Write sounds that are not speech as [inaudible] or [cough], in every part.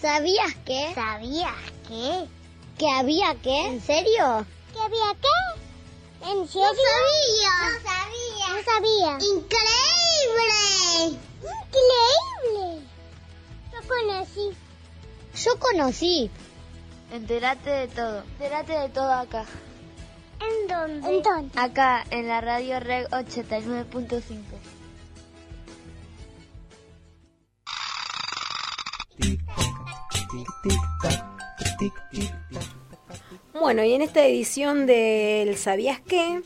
¿Sabías que? ¿Sabías qué? ¿Que había qué? ¿En serio? ¿Que había qué? ¿En serio? No sabía. No sabía. No sabía. ¡Increíble! Increíble. Yo conocí. Yo conocí. Entérate de todo. Entérate de todo acá. ¿En dónde? ¿En dónde? Acá, en la radio Reg 89.5. Bueno, y en esta edición del ¿Sabías qué?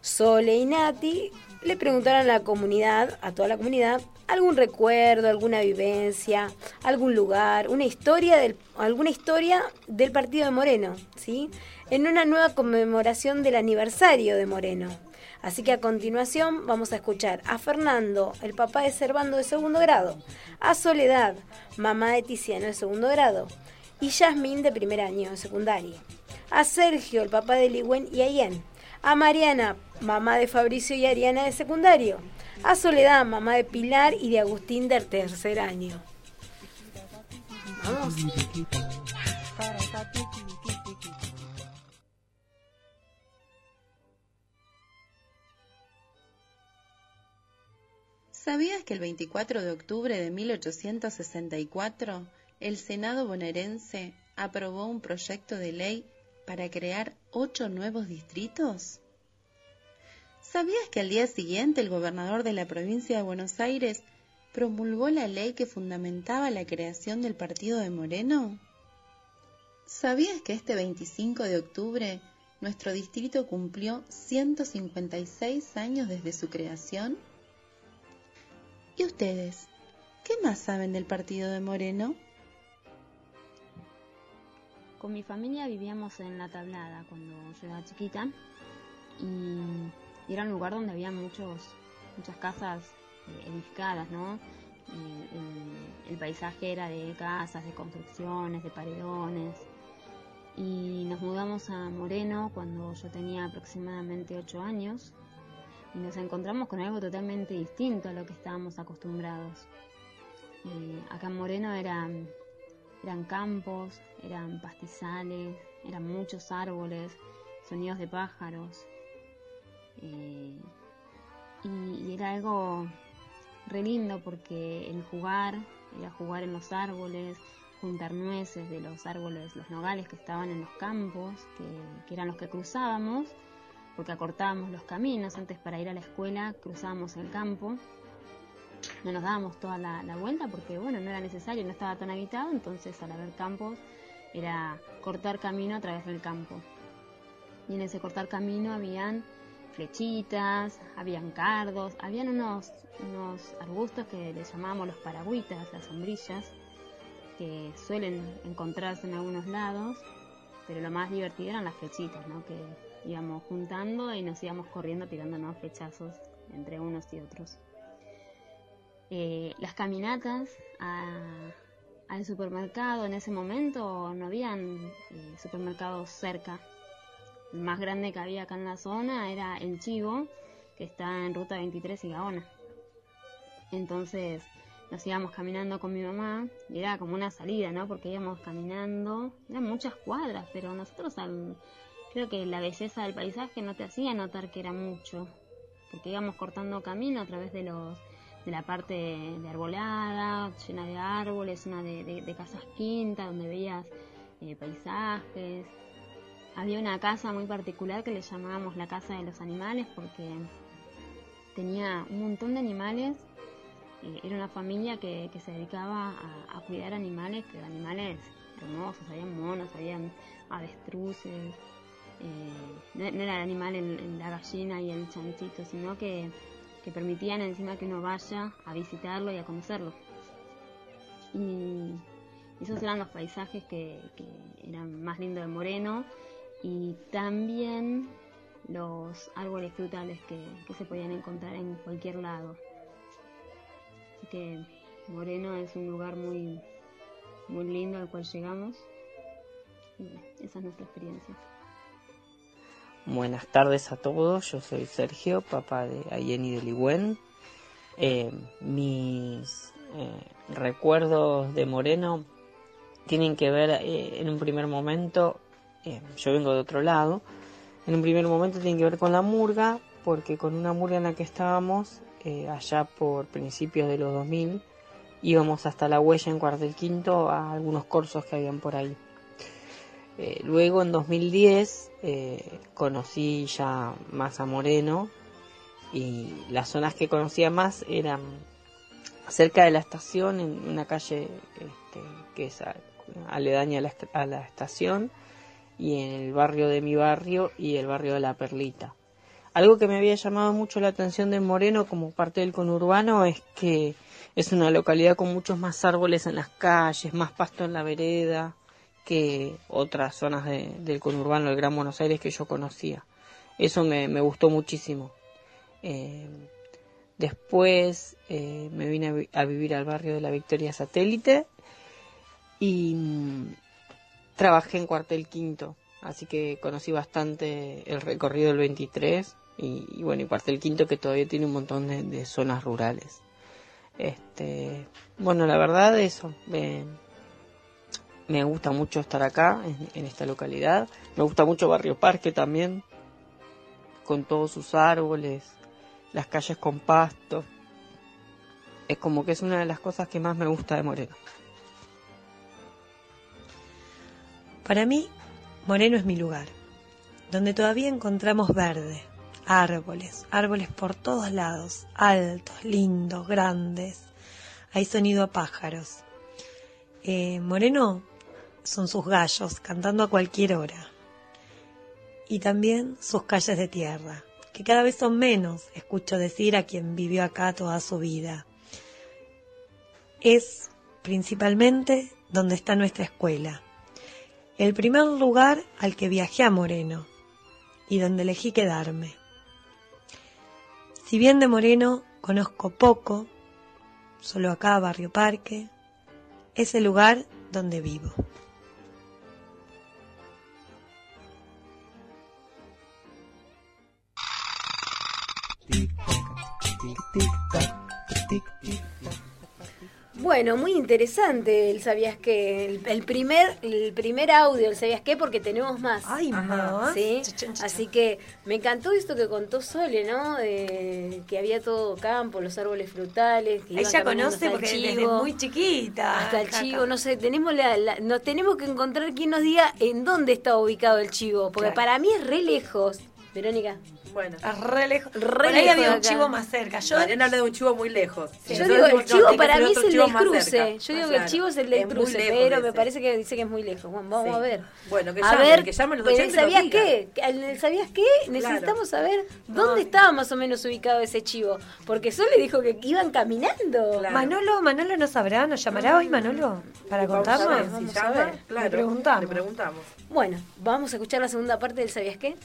Sole y Nati le preguntaron a la comunidad, a toda la comunidad, algún recuerdo, alguna vivencia, algún lugar, una historia alguna historia del partido de Moreno, ¿sí? En una nueva conmemoración del aniversario de Moreno. Así que a continuación vamos a escuchar a Fernando, el papá de Servando de segundo grado, a Soledad, mamá de Tiziano de segundo grado, y Yasmín de primer año de secundaria, a Sergio, el papá de Ligüen y Ayen, a Mariana, mamá de Fabricio y Ariana de secundario, a Soledad, mamá de Pilar y de Agustín del tercer año. Vamos. ¿Sabías que el 24 de octubre de 1864 el Senado bonaerense aprobó un proyecto de ley para crear ocho nuevos distritos? ¿Sabías que al día siguiente el gobernador de la provincia de Buenos Aires promulgó la ley que fundamentaba la creación del partido de Moreno? ¿Sabías que este 25 de octubre nuestro distrito cumplió 156 años desde su creación? ¿Y ustedes? ¿Qué más saben del partido de Moreno? Con mi familia vivíamos en La Tablada cuando yo era chiquita y era un lugar donde había muchos, muchas casas eh, edificadas, ¿no? El, el paisaje era de casas, de construcciones, de paredones. Y nos mudamos a Moreno cuando yo tenía aproximadamente 8 años y nos encontramos con algo totalmente distinto a lo que estábamos acostumbrados. Eh, acá en Moreno eran, eran campos, eran pastizales, eran muchos árboles, sonidos de pájaros. Eh, y, era algo re lindo porque el jugar era jugar en los árboles, juntar nueces de los árboles, los nogales que estaban en los campos, que, que eran los que cruzábamos, porque acortábamos los caminos. Antes para ir a la escuela cruzábamos el campo, no nos dábamos toda la, vuelta porque bueno, no era necesario, no estaba tan habitado, entonces al haber campos era cortar camino a través del campo. Y en ese cortar camino habían flechitas, habían cardos, habían unos, unos arbustos que les llamábamos los paragüitas, las sombrillas, que suelen encontrarse en algunos lados, pero lo más divertido eran las flechitas, ¿no? que íbamos juntando y nos íbamos corriendo tirándonos flechazos entre unos y otros. Eh, las caminatas a, al supermercado en ese momento no habían eh, supermercados cerca. El más grande que había acá en la zona era el Chivo, que está en ruta 23 y Gaona. Entonces nos íbamos caminando con mi mamá y era como una salida, ¿no? Porque íbamos caminando, eran muchas cuadras, pero nosotros al, creo que la belleza del paisaje no te hacía notar que era mucho, porque íbamos cortando camino a través de los de la parte de arbolada, llena de árboles, una de, casas quintas, donde veías eh, paisajes. Había una casa muy particular que le llamábamos la casa de los animales porque tenía un montón de animales. Eh, era una familia que, se dedicaba a, cuidar animales, que animales hermosos, habían monos, habían avestruces. Eh, no, era el animal en, la gallina y el chanchito, sino que que permitían encima que uno vaya a visitarlo y a conocerlo. Y esos eran los paisajes que, eran más lindos de Moreno y también los árboles frutales que, que, se podían encontrar en cualquier lado. Así que Moreno es un lugar muy, muy lindo al cual llegamos. Y esa es nuestra experiencia. Buenas tardes a todos, yo soy Sergio, papá de Ayeni de Ligüen. Eh, mis eh, recuerdos de Moreno tienen que ver eh, en un primer momento, eh, yo vengo de otro lado, en un primer momento tienen que ver con la murga, porque con una murga en la que estábamos, eh, allá por principios de los 2000, íbamos hasta la huella en Cuartel Quinto a algunos cursos que habían por ahí. Luego en 2010 conocí ya más a Moreno y las zonas que conocía más eran cerca de la estación, en una calle este, que es aledaña a la, a la estación, y en el barrio de mi barrio y el barrio de La Perlita. Algo que me había llamado mucho la atención de Moreno como parte del conurbano es que es una localidad con muchos más árboles en las calles, más pasto en la vereda que otras zonas del conurbano del Gran Buenos Aires que yo conocía. Eso me, gustó muchísimo. Eh, después eh, me vine a, vivir al barrio de la Victoria Satélite y mm, trabajé en Cuartel Quinto, así que conocí bastante el recorrido del 23 y, bueno, y Cuartel Quinto que todavía tiene un montón de, zonas rurales. Este, bueno, la verdad eso, me, me gusta mucho estar acá, en, esta localidad. Me gusta mucho Barrio Parque también, con todos sus árboles, las calles con pasto. Es como que es una de las cosas que más me gusta de Moreno. Para mí, Moreno es mi lugar, donde todavía encontramos verde, árboles, árboles por todos lados, altos, lindos, grandes. Hay sonido a pájaros. Eh, Moreno son sus gallos cantando a cualquier hora. Y también sus calles de tierra, que cada vez son menos, escucho decir a quien vivió acá toda su vida. Es principalmente donde está nuestra escuela, el primer lugar al que viajé a Moreno y donde elegí quedarme. Si bien de Moreno conozco poco, solo acá Barrio Parque, es el lugar donde vivo. Bueno, muy interesante el ¿Sabías qué? El, primer, el primer audio, el ¿Sabías qué? Porque tenemos más. Ay, más. ¿Sí? Así que me encantó esto que contó Sole, ¿no? que había todo campo, los árboles frutales. Que Ella conoce porque desde muy chiquita. Hasta el chivo, no sé, tenemos la, nos tenemos que encontrar quien nos diga en dónde está ubicado el chivo, porque para mí es re lejos. Verónica. Bueno. re lejos. Re ahí había un chivo más cerca. Yo Mariana habla de un chivo muy lejos. yo digo, el chivo para mí es el del cruce. Yo digo que el chivo es el del cruce, pero me parece que dice que es muy lejos. Bueno, vamos a ver. Bueno, que llamen, que llamen los oyentes ¿Sabías qué? ¿Sabías qué? Necesitamos saber dónde estaba más o menos ubicado ese chivo. Porque Sol le dijo que iban caminando. Manolo, Manolo no sabrá, nos llamará hoy Manolo para contarnos. A ver. le preguntamos. Le preguntamos. Bueno, vamos a escuchar la segunda parte del ¿Sabías qué?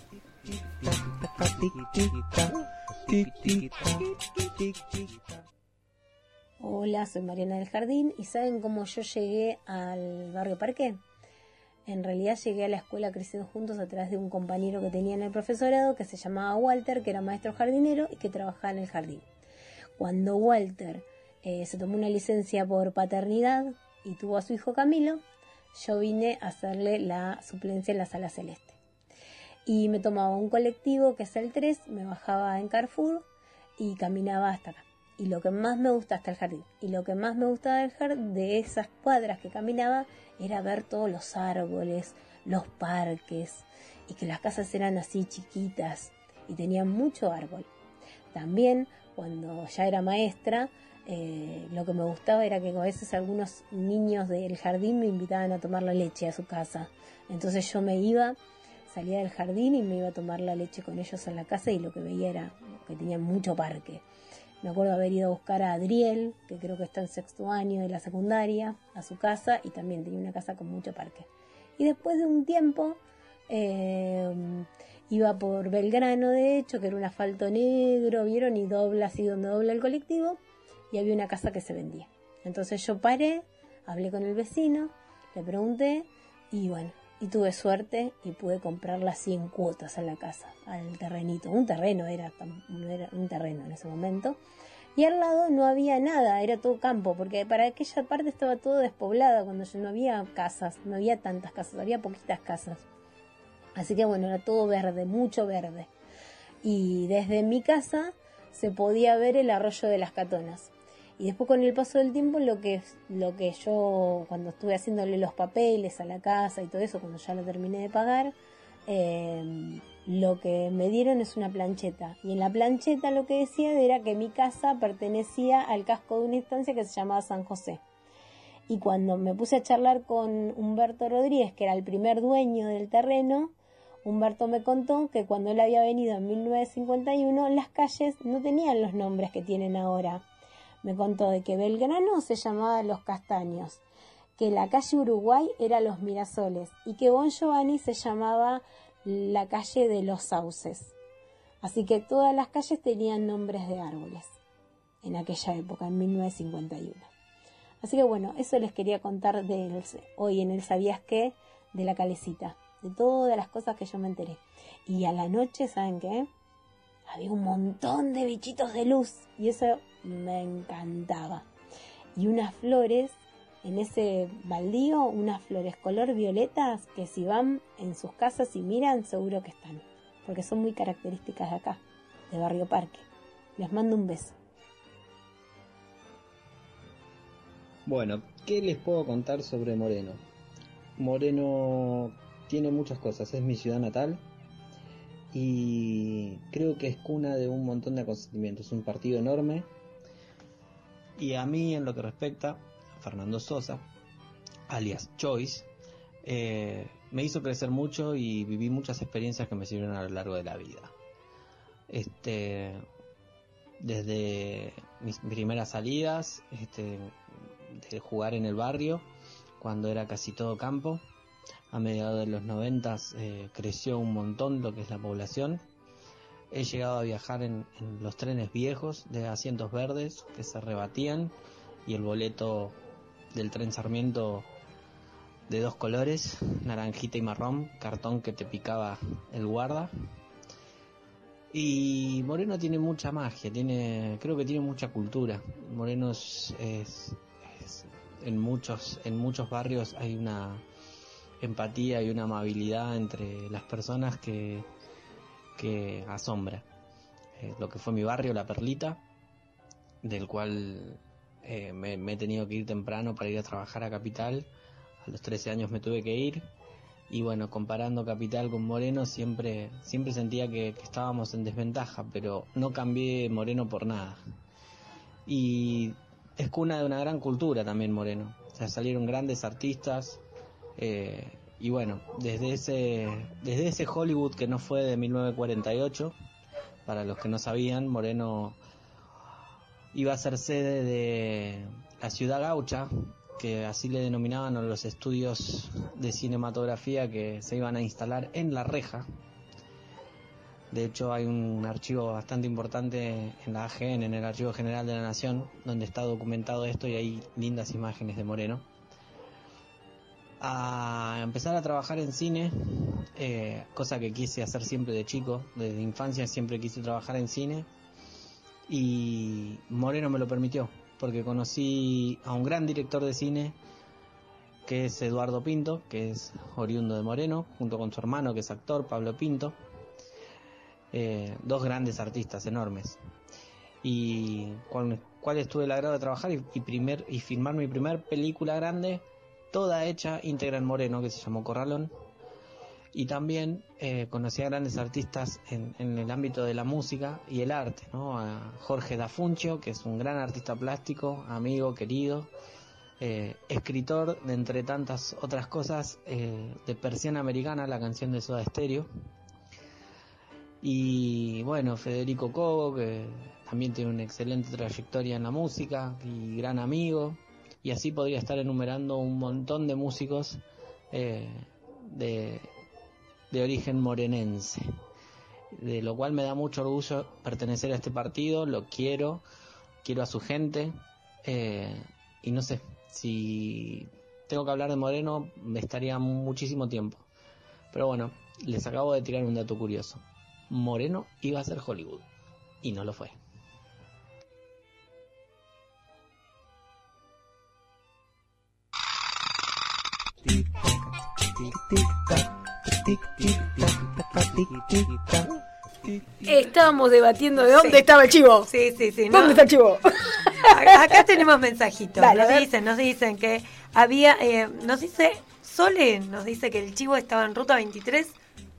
Hola, soy Mariana del Jardín y ¿saben cómo yo llegué al barrio Parque? En realidad llegué a la escuela Creciendo Juntos a través de un compañero que tenía en el profesorado que se llamaba Walter, que era maestro jardinero y que trabajaba en el jardín. Cuando Walter eh, se tomó una licencia por paternidad y tuvo a su hijo Camilo, yo vine a hacerle la suplencia en la sala celeste y me tomaba un colectivo que es el 3, me bajaba en Carrefour y caminaba hasta acá. Y lo que más me gusta hasta el jardín. Y lo que más me gustaba del jardín, de esas cuadras que caminaba era ver todos los árboles, los parques y que las casas eran así chiquitas y tenían mucho árbol. También cuando ya era maestra, eh, lo que me gustaba era que a veces algunos niños del jardín me invitaban a tomar la leche a su casa. Entonces yo me iba salía del jardín y me iba a tomar la leche con ellos en la casa y lo que veía era que tenían mucho parque. Me acuerdo haber ido a buscar a Adriel, que creo que está en sexto año de la secundaria, a su casa y también tenía una casa con mucho parque. Y después de un tiempo eh, iba por Belgrano, de hecho, que era un asfalto negro, vieron, y dobla así donde dobla el colectivo, y había una casa que se vendía. Entonces yo paré, hablé con el vecino, le pregunté, y bueno, y tuve suerte y pude comprar las 100 cuotas en la casa, al terrenito. Un terreno era, era un terreno en ese momento. Y al lado no había nada, era todo campo, porque para aquella parte estaba todo despoblada, cuando yo no había casas, no había tantas casas, había poquitas casas. Así que bueno, era todo verde, mucho verde. Y desde mi casa se podía ver el arroyo de las Catonas. Y después con el paso del tiempo lo que, lo que yo, cuando estuve haciéndole los papeles a la casa y todo eso, cuando ya lo terminé de pagar, eh, lo que me dieron es una plancheta. Y en la plancheta lo que decía era que mi casa pertenecía al casco de una instancia que se llamaba San José. Y cuando me puse a charlar con Humberto Rodríguez, que era el primer dueño del terreno, Humberto me contó que cuando él había venido en 1951, las calles no tenían los nombres que tienen ahora. Me contó de que Belgrano se llamaba Los Castaños, que la calle Uruguay era Los Mirasoles y que Bon Giovanni se llamaba la calle de los Sauces. Así que todas las calles tenían nombres de árboles en aquella época, en 1951. Así que bueno, eso les quería contar de hoy en el Sabías qué de la calecita de todas las cosas que yo me enteré. Y a la noche, ¿saben qué? Había un montón de bichitos de luz y eso me encantaba. Y unas flores, en ese baldío, unas flores color violetas que si van en sus casas y miran, seguro que están, porque son muy características de acá, de Barrio Parque. Les mando un beso. Bueno, ¿qué les puedo contar sobre Moreno? Moreno tiene muchas cosas. Es mi ciudad natal y creo que es cuna de un montón de acontecimientos. Un partido enorme. Y a mí, en lo que respecta a Fernando Sosa, alias Choice, eh, me hizo crecer mucho y viví muchas experiencias que me sirvieron a lo largo de la vida. Este, desde mis primeras salidas, este, de jugar en el barrio, cuando era casi todo campo, a mediados de los 90 eh, creció un montón lo que es la población. He llegado a viajar en, los trenes viejos de asientos verdes que se rebatían y el boleto del tren Sarmiento de dos colores, naranjita y marrón, cartón que te picaba el guarda. Y Moreno tiene mucha magia, tiene, creo que tiene mucha cultura. Moreno es en muchos, en muchos barrios hay una empatía y una amabilidad entre las personas que, que asombra. Eh, lo que fue mi barrio, La Perlita, del cual eh, me, he tenido que ir temprano para ir a trabajar a Capital. A los 13 años me tuve que ir. Y bueno, comparando Capital con Moreno, siempre, siempre sentía que, estábamos en desventaja, pero no cambié Moreno por nada. Y es cuna de una gran cultura también Moreno. O sea, salieron grandes artistas, eh, y bueno, desde ese, desde ese Hollywood que no fue de 1948, para los que no sabían, Moreno iba a ser sede de la ciudad gaucha, que así le denominaban a los estudios de cinematografía que se iban a instalar en La Reja. De hecho, hay un archivo bastante importante en la AGN, en el Archivo General de la Nación, donde está documentado esto y hay lindas imágenes de Moreno a empezar a trabajar en cine, eh, cosa que quise hacer siempre de chico, desde infancia siempre quise trabajar en cine y Moreno me lo permitió, porque conocí a un gran director de cine que es Eduardo Pinto, que es oriundo de Moreno, junto con su hermano que es actor, Pablo Pinto, eh, dos grandes artistas enormes. Y con los cuales tuve el agrado de trabajar y, y, primer, y filmar mi primer película grande toda hecha íntegra en moreno, que se llamó Corralón. Y también eh, conocí a grandes artistas en, el ámbito de la música y el arte, ¿no? A Jorge Dafuncio, que es un gran artista plástico, amigo, querido, eh, escritor de entre tantas otras cosas eh, de Persiana Americana, la canción de Soda Stereo. Y bueno, Federico Cobo, que también tiene una excelente trayectoria en la música y gran amigo y así podría estar enumerando un montón de músicos eh, de, origen morenense, de lo cual me da mucho orgullo pertenecer a este partido, lo quiero, quiero a su gente eh, y no sé, si tengo que hablar de Moreno me estaría muchísimo tiempo. Pero bueno, les acabo de tirar un dato curioso. Moreno iba a ser Hollywood y no lo fue. Estábamos debatiendo de dónde estaba el chivo. Sí, sí, sí. ¿Dónde está el chivo? Acá tenemos mensajitos. Dale, nos dicen, nos dicen que había, eh, nos dice, Sole nos dice que el chivo estaba en ruta 23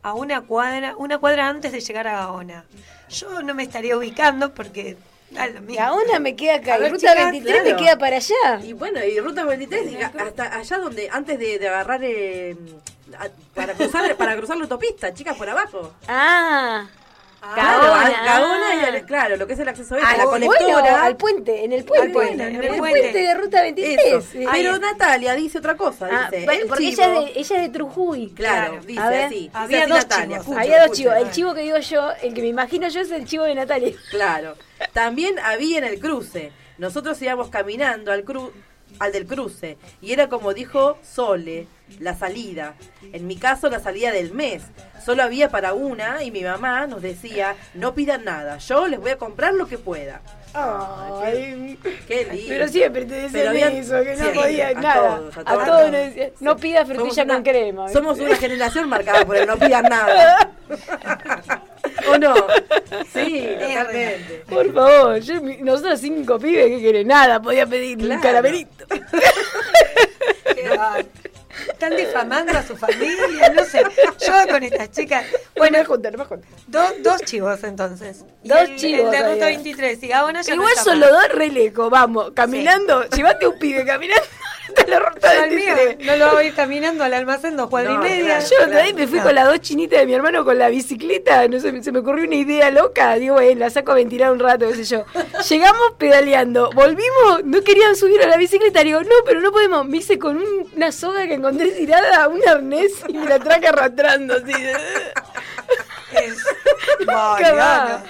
a una cuadra, una cuadra antes de llegar a Gaona. Yo no me estaría ubicando porque mismo. Gaona me queda acá, y ruta chicas, 23 me queda para allá. Y bueno, y ruta 23, y hasta allá donde, antes de, de agarrar, eh, a- para cruzar para cruzar la autopista, chicas, por abajo. Ah, Gaona, a- Gaona y ah. claro, lo que es el acceso este, Ah, la bueno, conectora. al puente, en el puente. Al puente, en en el el puente, puente. de ruta 23. Eso. sí. Pero Natalia dice otra cosa, Ah, dice. el porque chivo- ella es, de, ella es de Trujuy. Claro, dice A ver, así. dice había así dos Natalia, chivos. Había dos chivos. El chivo que digo yo, el que me imagino yo es el chivo de Natalia. Claro. También había en el cruce. Nosotros íbamos caminando al cru al del cruce y era como dijo Sole, la salida. En mi caso la salida del mes. Solo había para una y mi mamá nos decía, no pidan nada, yo les voy a comprar lo que pueda. Ay, Qué lindo. pero siempre te decían eso, que no sí, podía a nada. todos, a a todos. todos nos decían, no pidas frutilla una- con crema. Somos una generación marcada por el no pidan nada. [laughs] ¿O no? [laughs] Sí, totalmente. Por favor, yo, nosotros cinco pibes que querés nada, podía pedir un Claro. caramelito. [laughs] Qué bárbaro. Están difamando a su familia, no sé. Yo con estas chicas. Bueno, no me do- dos chivos entonces. Dos el- chivos El de ruta 23 y Gaona ya no Igual los dos re lejos, vamos, caminando, llevate un pibe caminando hasta la ruta Yo al mío 23. no lo voy a ir caminando al almacén dos cuadras No, y media. claro. Yo de ahí me fui con las dos chinitas de mi hermano con la bicicleta, no sé, se me ocurrió una idea loca, digo, bueno, la saco a ventilar un rato, qué sé yo. [laughs] Llegamos pedaleando, volvimos, no querían subir a la bicicleta, digo, no, pero no podemos, me hice con un- una soga que encontré tirada, un arnés y me la traje arrastrando así. [laughs] Es- Nunca Mariana. más.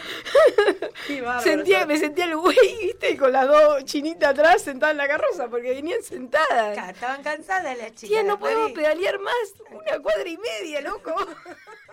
Qué bárbaro. Sentía, me sentía el güey, viste, con las dos chinitas atrás sentadas en la carroza, porque venían sentadas. Estaban cansadas las chicas. Tía, no podemos pedalear más una cuadra y media, loco. [laughs]